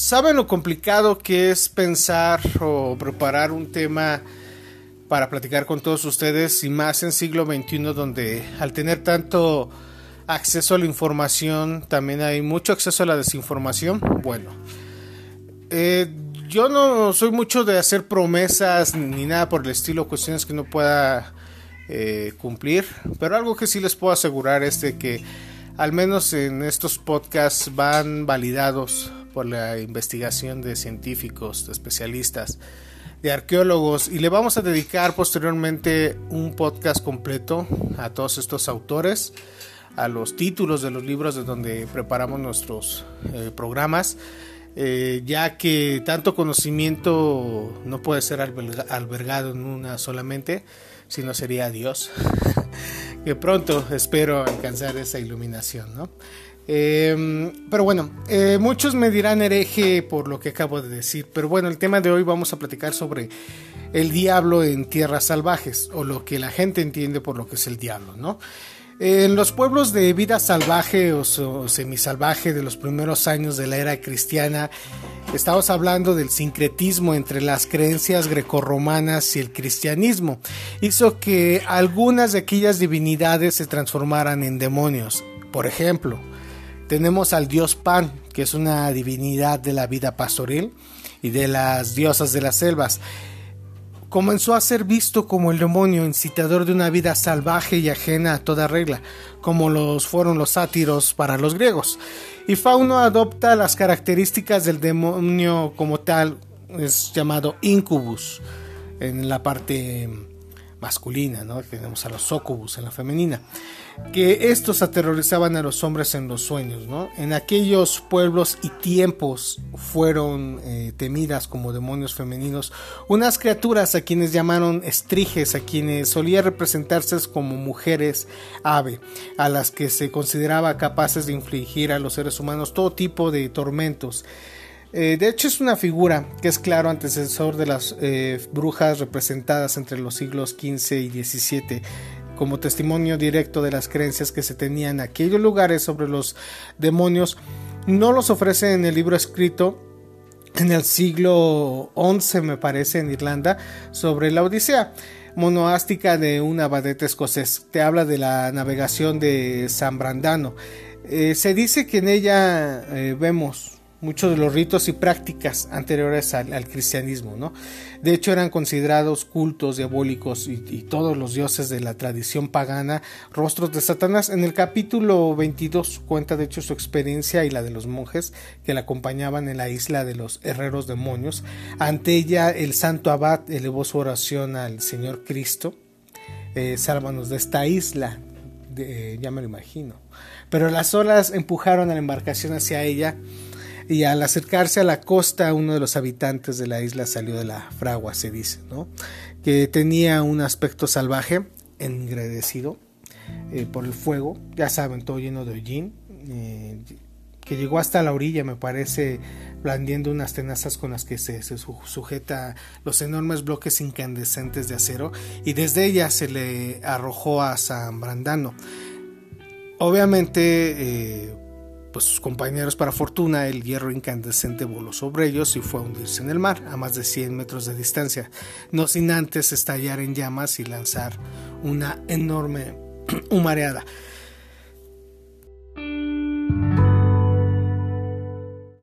saben lo complicado que es pensar o preparar un tema para platicar con todos ustedes y más en siglo XXI donde al tener tanto acceso a la información también hay mucho acceso a la desinformación. Bueno, eh, yo no soy mucho de hacer promesas ni nada por el estilo, cuestiones que no pueda eh, cumplir, pero algo que sí les puedo asegurar es de que al menos en estos podcasts van validados por la investigación de científicos, de especialistas, de arqueólogos y le vamos a dedicar posteriormente un podcast completo a todos estos autores, a los títulos de los libros de donde preparamos nuestros eh, programas. Eh, ya que tanto conocimiento no puede ser albergado en una solamente, sino sería Dios. que pronto espero alcanzar esa iluminación, ¿no? Em, pero bueno, eh, muchos me dirán hereje por lo que acabo de decir, pero bueno, el tema de hoy vamos a platicar sobre el diablo en tierras salvajes, o lo que la gente entiende por lo que es el diablo, ¿no? En los pueblos de vida salvaje o semisalvaje de los primeros años de la era cristiana, estamos hablando del sincretismo entre las creencias grecorromanas y el cristianismo. Hizo que algunas de aquellas divinidades se transformaran en demonios. Por ejemplo, tenemos al dios Pan, que es una divinidad de la vida pastoril y de las diosas de las selvas comenzó a ser visto como el demonio incitador de una vida salvaje y ajena a toda regla, como los fueron los sátiros para los griegos. Y Fauno adopta las características del demonio como tal, es llamado incubus en la parte masculina, ¿no? Tenemos a los sucubus en la femenina que estos aterrorizaban a los hombres en los sueños, ¿no? En aquellos pueblos y tiempos fueron eh, temidas como demonios femeninos unas criaturas a quienes llamaron estriges, a quienes solía representarse como mujeres ave, a las que se consideraba capaces de infligir a los seres humanos todo tipo de tormentos. Eh, de hecho es una figura que es claro antecesor de las eh, brujas representadas entre los siglos XV y XVII como testimonio directo de las creencias que se tenían en aquellos lugares sobre los demonios, no los ofrece en el libro escrito en el siglo XI, me parece, en Irlanda, sobre la Odisea monoástica de un abadete escocés. Te habla de la navegación de San Brandano. Eh, se dice que en ella vemos muchos de los ritos y prácticas anteriores al, cristianismo, ¿no? De hecho, eran considerados cultos diabólicos y, todos los dioses de la tradición pagana, rostros de Satanás. En el capítulo 22 cuenta, de hecho, su experiencia y la de los monjes que la acompañaban en la isla de los herreros demonios. Ante ella, el santo abad elevó su oración al Señor Cristo. Eh, sálvanos de esta isla, ya me lo imagino. Pero las olas empujaron a la embarcación hacia ella y al acercarse a la costa uno de los habitantes de la isla salió de la fragua, se dice, ¿no? que tenía un aspecto salvaje, engrandecido eh, por el fuego, ya saben, todo lleno de hollín, eh, que llegó hasta la orilla, me parece, blandiendo unas tenazas con las que se, sujeta los enormes bloques incandescentes de acero, y desde ella se le arrojó a San Brandano. Obviamente, eh, pues sus compañeros para fortuna, el hierro incandescente voló sobre ellos y fue a hundirse en el mar a más de 100 metros de distancia, no sin antes estallar en llamas y lanzar una enorme humareada.